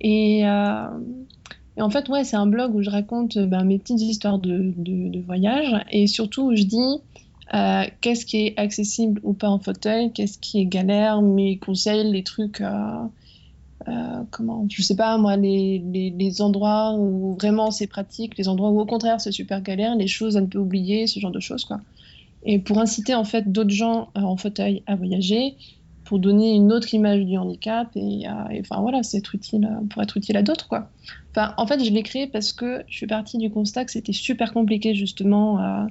Et, et en fait, ouais, c'est un blog où je raconte bah, mes petites histoires de, de, de, voyage et surtout où je dis qu'est-ce qui est accessible ou pas en fauteuil, qu'est-ce qui est galère, mes conseils, les trucs euh, comment, je sais pas moi, les, endroits où vraiment c'est pratique, les endroits où au contraire c'est super galère, les choses à ne pas oublier, ce genre de choses quoi. Et pour inciter en fait d'autres gens euh, en fauteuil à voyager, pour donner une autre image du handicap et, enfin voilà, c'est être utile pour être utile à d'autres quoi. Enfin, en fait, je l'ai créé parce que je suis partie du constat que c'était super compliqué justement à,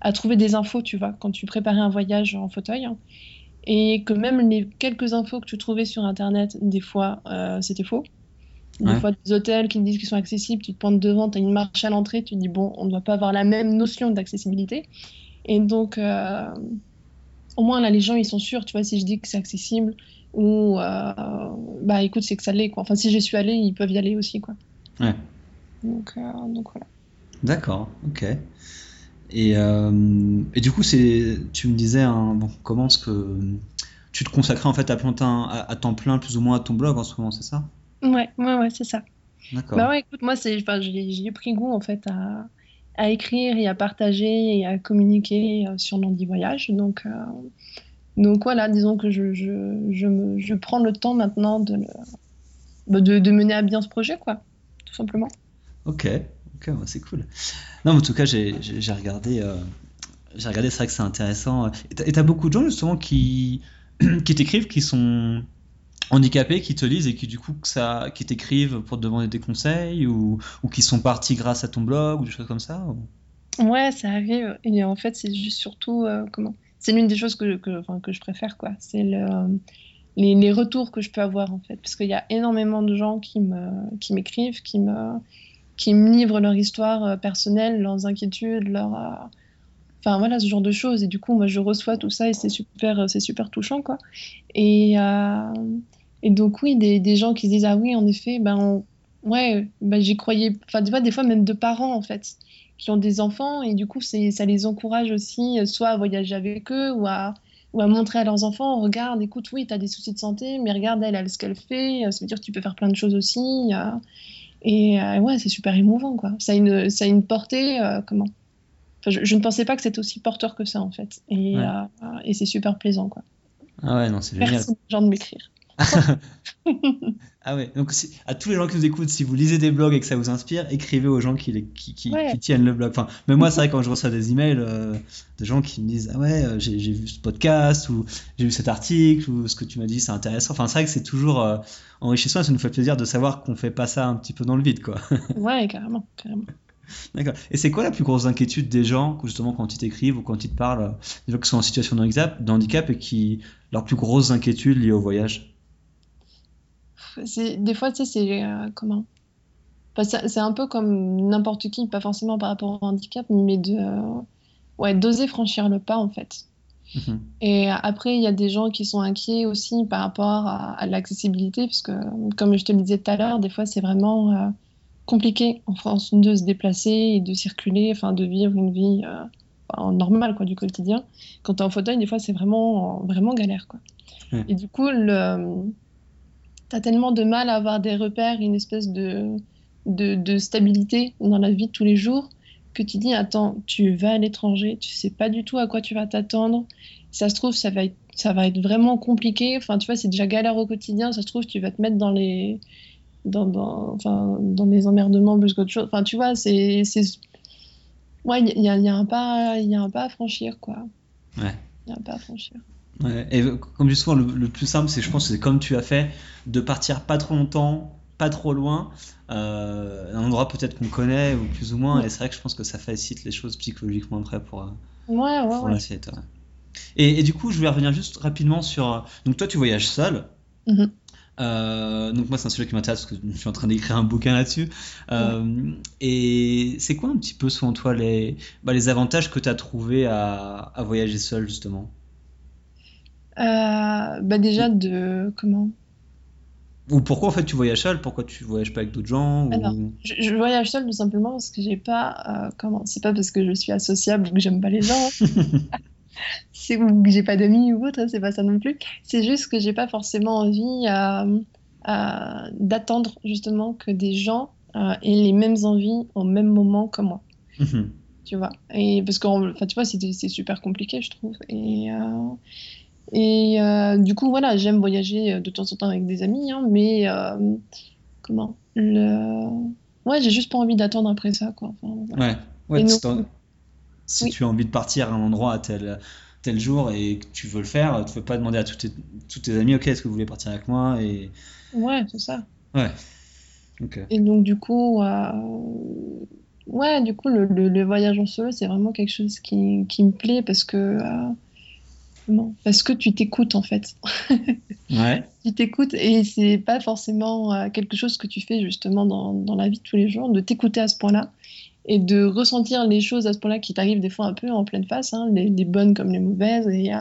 à, trouver des infos, tu vois, quand tu préparais un voyage en fauteuil. Hein et que même les quelques infos que tu trouvais sur Internet, des fois, euh, c'était faux. Des fois, des hôtels qui me disent qu'ils sont accessibles, tu te pointes devant, tu as une marche à l'entrée, tu te dis, bon, on ne doit pas avoir la même notion d'accessibilité. Et donc, euh, au moins, là, les gens, ils sont sûrs, tu vois, si je dis que c'est accessible, ou, euh, bah, écoute, c'est que ça l'est, quoi. Enfin, si j'y suis allée, ils peuvent y aller aussi, quoi. Ouais. Donc, donc voilà. D'accord, ok. Et, et du coup, c'est, tu me disais, hein, bon, comment est-ce que tu te consacrais en fait à, plein, à, à temps plein, plus ou moins, à ton blog en ce moment, c'est ça? Ouais, ouais, ouais, c'est ça. D'accord. Bah ouais, écoute, moi, c'est, enfin, j'ai j'ai pris goût en fait à, à écrire et à partager et à communiquer euh, sur Nandi Voyage. Donc, euh, donc voilà, disons que je, je, je, me, je prends le temps maintenant de, le- bah, de, de mener à bien ce projet, quoi, tout simplement. Ok, c'est cool. Non, mais en tout cas, j'ai regardé, euh, j'ai regardé, c'est vrai que c'est intéressant. Et t'as beaucoup de gens justement qui, qui t'écrivent, qui sont handicapés, qui te lisent et qui du coup ça, qui t'écrivent pour te demander des conseils ou, ou qui sont partis grâce à ton blog ou des choses comme ça. ou- Ouais, ça arrive. Et en fait, c'est juste surtout euh, comment. C'est l'une des choses que, que, que je préfère, quoi. C'est le, les, les retours que je peux avoir, en fait. Parce qu'il y a énormément de gens qui me, qui m'écrivent, qui me, qui me livrent leur histoire euh, personnelle, leurs inquiétudes, leur, euh, enfin voilà, ce genre de choses. Et du coup, moi, je reçois tout ça et c'est super, c'est super touchant, quoi. Et, euh, et donc, oui, des, des gens qui se disent, ah oui, en effet, ben, ouais, ben, j'y croyais. Enfin, tu vois, des fois, même de parents, en fait qui ont des enfants et du coup c'est ça les encourage aussi euh, soit à voyager avec eux ou à ou à montrer à leurs enfants regarde écoute oui tu as des soucis de santé mais regarde elle elle ce qu'elle fait euh, ça veut dire que tu peux faire plein de choses aussi euh, et euh, ouais c'est super émouvant quoi. Ça a une ça a une portée euh, comment? Enfin, je, je ne pensais pas que c'était aussi porteur que ça en fait. Et, Ouais. euh, et c'est super plaisant quoi. Ah ouais, non, c'est génial. gens de m'écrire Ah ouais, donc si- à tous les gens qui nous écoutent, si vous lisez des blogs et que ça vous inspire, écrivez aux gens qui, les- qui, qui, Ouais. qui tiennent le blog. Enfin, mais moi, c'est vrai quand je reçois des emails euh, de gens qui me disent Ah ouais, euh, j'ai j'ai vu ce podcast ou j'ai vu cet article ou ce que tu m'as dit, c'est intéressant. Enfin, c'est vrai que c'est toujours euh, enrichissant et ça nous fait plaisir de savoir qu'on fait pas ça un petit peu dans le vide, quoi. ouais carrément carrément D'accord. Et c'est quoi la plus grosse inquiétude des gens, justement, quand ils t'écrivent ou quand ils te parlent, des gens qui sont en situation de handicap, et qui. leur plus grosse inquiétude liée au voyage? Des fois, tu sais, c'est euh, comment? Enfin, c'est un peu comme n'importe qui, pas forcément par rapport au handicap, mais de, euh, ouais, d'oser franchir le pas, en fait. Mhm. Et après, il y a des gens qui sont inquiets aussi par rapport à, à l'accessibilité, parce que, comme je te le disais tout à l'heure, des fois, c'est vraiment euh, compliqué en France de se déplacer et de circuler, enfin, de vivre une vie normale, quoi, du quotidien. Quand tu es en fauteuil, des fois, c'est vraiment, vraiment galère, quoi. Et du coup, le, T'as tellement de mal à avoir des repères, une espèce de, de, de stabilité dans la vie de tous les jours, que tu dis, attends, tu vas à l'étranger, tu sais pas du tout à quoi tu vas t'attendre. Ça se trouve, ça va être, ça va être vraiment compliqué. Enfin, tu vois, c'est déjà galère au quotidien. Ça se trouve, tu vas te mettre dans les, dans, dans, enfin, dans des emmerdements plus qu'autre chose. Enfin, tu vois, c'est, c'est, ouais, il y a, il y a un pas, il y a un pas à franchir, quoi. Ouais. Il y a un pas à franchir. Ouais, et comme je dis souvent, le, le plus simple, c'est, je pense, c'est comme tu as fait, de partir pas trop longtemps, pas trop loin, euh, un endroit peut-être qu'on connaît ou plus ou moins, et c'est vrai que je pense que ça facilite les choses psychologiquement après pour, euh, Ouais, ouais, pour ouais. la suite. ouais. Et, et du coup, je voulais revenir juste rapidement sur. euh, Donc, toi, tu voyages seul. Mhm. Euh, donc, moi, c'est un sujet qui m'intéresse parce que je suis en train d'écrire un bouquin là-dessus. Euh, Et c'est quoi un petit peu, selon toi, les, bah, les avantages que tu as trouvé à, à voyager seul, justement? Bah déjà de comment? Ou pourquoi en fait tu voyages seul? Pourquoi tu voyages pas avec d'autres gens ou... Alors, Je, je voyage seule tout simplement parce que j'ai pas euh, comment? C'est pas parce que je suis associable ou que j'aime pas les gens. C'est ou que j'ai pas d'amis ou autre c'est pas ça non plus. C'est juste que j'ai pas forcément envie euh, euh, d'attendre justement que des gens euh, aient les mêmes envies au même moment que moi. Mhm. tu vois? Et parce que enfin tu vois c'est c'est super compliqué je trouve. Et euh, et euh, du coup voilà j'aime voyager euh, de temps en temps avec des amis hein, mais euh, comment le ouais j'ai juste pas envie d'attendre après ça quoi. Enfin, voilà. Ouais, ouais, si, Oui. tu as envie de partir à un endroit à tel, tel jour et que tu veux le faire, tu peux pas demander à tous tes, tous tes amis, ok, est-ce que vous voulez partir avec moi et... ouais c'est ça. Ouais, et donc du coup euh, ouais du coup le, le- le voyage en solo c'est vraiment quelque chose qui, qui me plaît parce que euh, parce que tu t'écoutes en fait. ouais. Tu t'écoutes et c'est pas forcément euh, quelque chose que tu fais justement dans, dans la vie de tous les jours, de t'écouter à ce point-là et de ressentir les choses à ce point-là qui t'arrivent des fois un peu en pleine face, hein, les, les, bonnes comme les mauvaises, et euh,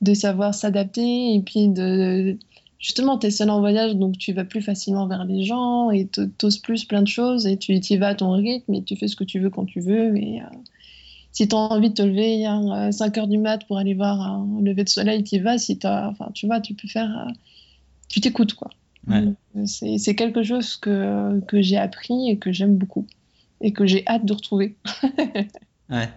de savoir s'adapter et puis de justement, tu es seul en voyage, donc tu vas plus facilement vers les gens et t'oses plus plein de choses et tu y vas à ton rythme et tu fais ce que tu veux quand tu veux. Et euh, si tu as envie de te lever à 5 heures du mat pour aller voir un lever de soleil, tu y vas. Si as, enfin, tu vois, tu peux faire. Euh, tu t'écoutes, quoi. Ouais. C'est quelque chose que, que j'ai appris et que j'aime beaucoup et que j'ai hâte de retrouver. ouais.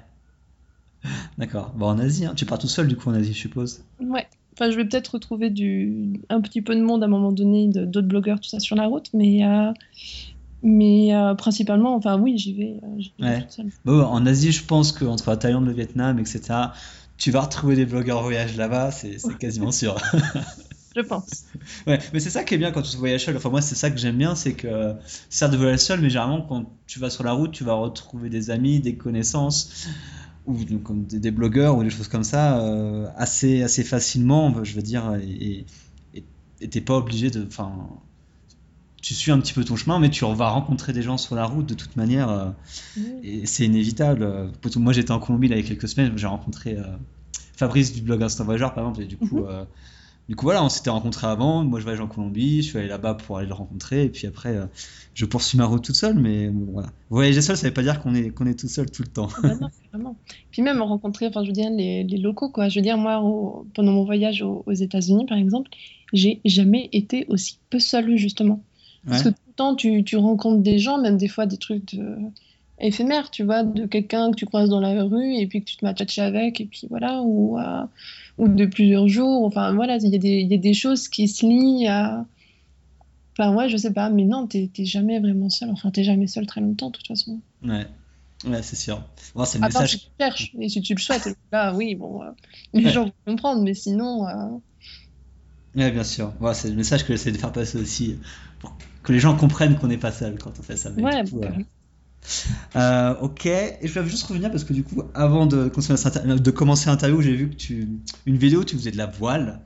D'accord. Bon, en Asie, hein. tu pars tout seul du coup en Asie, je suppose. Ouais. Enfin, je vais peut-être retrouver du, un petit peu de monde à un moment donné, d'autres blogueurs, tout ça sur la route, mais, euh, mais euh, principalement, enfin oui, j'y vais, euh, vais Ouais. toute seule. Bon, en Asie, je pense qu'entre la Thaïlande, le Vietnam, etc., tu vas retrouver des blogueurs voyage là-bas, c'est quasiment sûr. Je pense. Ouais, mais c'est ça qui est bien quand tu voyages seul. Enfin, moi, c'est ça que j'aime bien, c'est que certes de voyager seul, mais généralement, quand tu vas sur la route, tu vas retrouver des amis, des connaissances, ou donc, des, des blogueurs ou des choses comme ça, euh, assez, assez facilement, je veux dire, et t'es pas obligé de. Enfin, tu suis un petit peu ton chemin, mais tu vas rencontrer des gens sur la route de toute manière, euh, et c'est inévitable. Moi, j'étais en Colombie là, il y a quelques semaines, j'ai rencontré euh, Fabrice du blog Instant Voyageur, par exemple, et du coup. Mhm. euh, du coup, voilà, on s'était rencontrés avant. Moi, je voyage en Colombie. Je suis allé là-bas pour aller le rencontrer. Et puis après, je poursuis ma route toute seule. Mais bon, voilà. Voyager seul, ça veut pas dire qu'on est, qu'on est tout seul tout le temps. Ah bah non, vraiment. Puis même rencontrer, enfin, je veux dire, les, les locaux, quoi. Je veux dire, moi, au- pendant mon voyage aux, aux États-Unis, par exemple, j'ai jamais été aussi peu seule, justement. Parce Ouais. que tout le temps, tu, tu rencontres des gens, même des fois des trucs de... éphémères, tu vois, de quelqu'un que tu croises dans la rue et puis que tu te tchatcher avec, et puis voilà, ou, euh, ou de plusieurs jours. Enfin, voilà, il y, a des- il y a des choses qui se lient à. Enfin, ouais, je sais pas, mais non, t'es jamais vraiment seul. Enfin, t'es jamais seul très longtemps, de toute façon. Ouais, ouais, c'est sûr. Bon, c'est le À part si message. tu cherches, et si tu le souhaites, là, oui, bon, euh, les Ouais. gens vont comprendre, mais sinon. euh, Ouais, bien sûr. Ouais, c'est le message que j'essaie de faire passer aussi. Pour que les gens comprennent qu'on n'est pas seul quand on fait ça. Mais Ouais, coup, bah, euh, Euh, ok, et je voulais juste revenir parce que du coup, avant de, inter- de commencer l'interview, j'ai vu que tu une vidéo, tu faisais de la voile.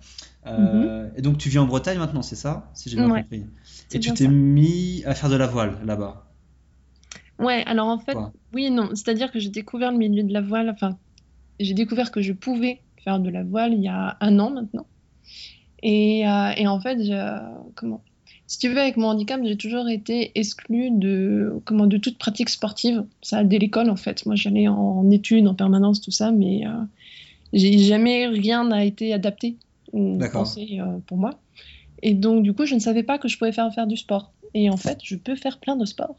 Euh, Et donc tu vis en Bretagne maintenant, c'est ça Si j'ai bien Mhm. Ouais, compris. Et tu t'es mis à faire de la voile là-bas. Ouais, alors en fait, oui et non. C'est-à-dire que j'ai découvert le milieu de la voile, enfin, j'ai découvert que je pouvais faire de la voile il y a un an maintenant. Et, euh, et en fait, je- comment? Si tu veux, avec mon handicap, j'ai toujours été exclue de, comment, de toute pratique sportive. Ça, dès l'école, en fait. Moi, j'allais en études, en permanence, tout ça, mais euh, j'ai jamais rien n'a été adapté ou pensé euh, pour moi. Et donc, du coup, je ne savais pas que je pouvais faire, faire du sport. Et en fait, je peux faire plein de sports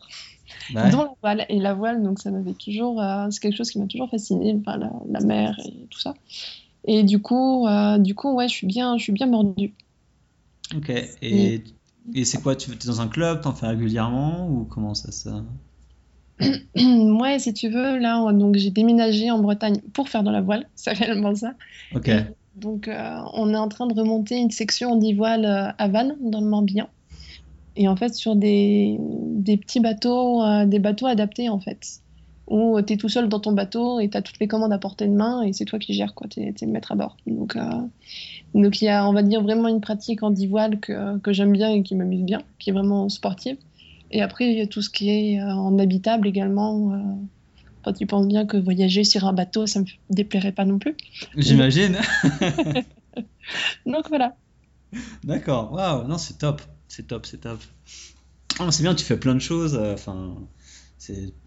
ouais. dans la voile. Et la voile, donc ça m'avait toujours, euh, c'est quelque chose qui m'a toujours fasciné, enfin la, la mer et tout ça. Et du coup, euh, du coup, ouais, je suis bien, je suis bien mordue. Ok, et, et c'est quoi Tu es dans un club T'en fais régulièrement Ou comment ça se. ouais, si tu veux, là, on- donc j'ai déménagé en Bretagne pour faire de la voile, c'est réellement ça. Ok, Et donc, euh, on est en train de remonter une section d'e-voile euh, à Vannes, dans le Morbihan. Et en fait, sur des, des petits bateaux, euh, des bateaux adaptés, en fait. Où tu es tout seul dans ton bateau et tu as toutes les commandes à portée de main et c'est toi qui gères, quoi. Tu es, le maître à bord. Donc, euh, donc, il y a, on va dire, vraiment une pratique en e-voile que, que j'aime bien et qui m'amuse bien, qui est vraiment sportive. Et après, il y a tout ce qui est euh, en habitable également. euh, Enfin, tu penses bien que voyager sur un bateau, ça me déplairait pas non plus. j'imagine. Donc voilà. D'accord, waouh, non, c'est top, c'est top, c'est top. Ah, c'est bien, tu fais plein de choses. euh, Enfin,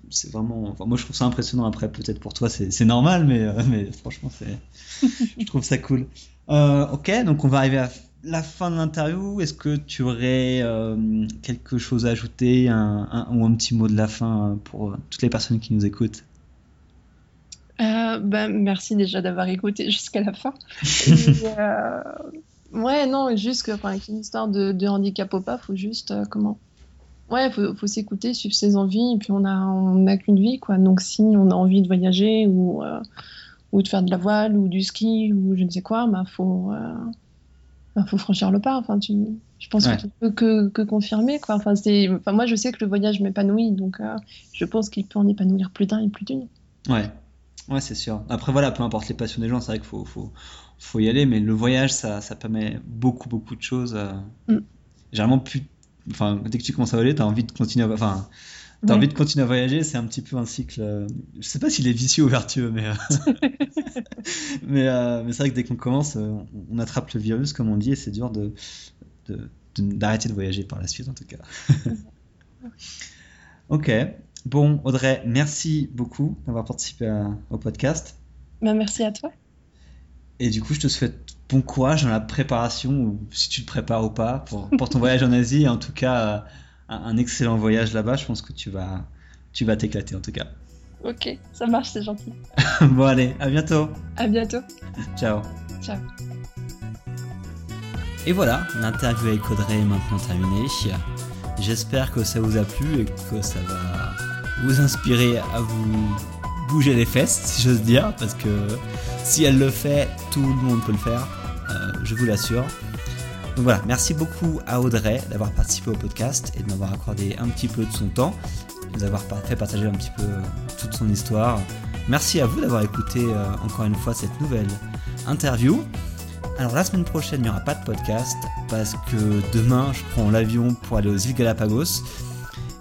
c'est vraiment. Enfin, moi, je trouve ça impressionnant. Après, peut-être pour toi, c'est normal, mais, euh, mais franchement. Je trouve ça cool. Euh, ok, donc on va arriver à la fin de l'interview. Est-ce que tu aurais euh, quelque chose à ajouter, un, un- ou un petit mot de la fin pour toutes les personnes qui nous écoutent? Ben, merci déjà d'avoir écouté jusqu'à la fin. Et, ouais, non, juste que, enfin, histoire de, de handicap ou pas, faut juste, comment? Ouais, faut, faut s'écouter, suivre ses envies, et puis on a, on n'a qu'une vie, quoi. Donc si on a envie de voyager ou, euh, ou de faire de la voile ou du ski ou je ne sais quoi, bah, faut, euh, bah, faut franchir le pas. Enfin, tu, je pense Ouais. que tu peux que, que confirmer, quoi. Enfin, c'est, enfin, moi, je sais que le voyage m'épanouit, donc euh, je pense qu'il peut en épanouir plus d'un et plus d'une. Ouais, Ouais, c'est sûr. Après, voilà, peu importe les passions des gens, c'est vrai qu'il faut, faut, faut, y aller, mais le voyage, ça, ça permet beaucoup, beaucoup de choses. Mm. Généralement, plus, enfin, dès que tu commences à voler, tu as envie de continuer à, enfin, as envie de continuer à voyager, c'est un petit peu un cycle. Euh, je sais pas s'il est vicieux ou vertueux, mais, euh, mais, euh, mais c'est vrai que dès qu'on commence, on attrape le virus, comme on dit, et c'est dur de, d'arrêter de, de voyager par la suite, en tout cas. ok. Bon, Audrey, merci beaucoup d'avoir participé au podcast. Ben, merci à toi. Et du coup, je te souhaite bon courage dans la préparation, ou si tu te prépares ou pas, pour, pour ton voyage en Asie. En tout cas, un, excellent voyage là-bas. Je pense que tu vas tu vas t'éclater en tout cas. Ok, ça marche, c'est gentil. bon, allez, à bientôt. À bientôt. Ciao. Ciao. Et voilà, l'interview avec Audrey est maintenant terminée. J'espère que ça vous a plu et que ça va vous inspirer à vous bouger les fesses, si j'ose dire, parce que si elle le fait, tout le monde peut le faire, euh, je vous l'assure. Donc voilà, merci beaucoup à Audrey d'avoir participé au podcast et de m'avoir accordé un petit peu de son temps, de nous avoir fait partager un petit peu euh, toute son histoire. Merci à vous d'avoir écouté euh, encore une fois cette nouvelle interview. Alors la semaine prochaine, il n'y aura pas de podcast parce que demain, je prends l'avion pour aller aux îles Galapagos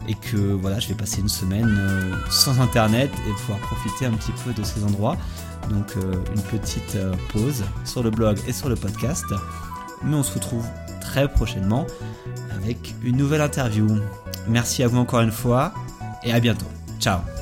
et que voilà, je vais passer une semaine euh, sans internet et pouvoir profiter un petit peu de ces endroits. Donc euh, une petite euh, pause sur le blog et sur le podcast. Mais on se retrouve très prochainement avec une nouvelle interview. Merci à vous encore une fois et à bientôt. Ciao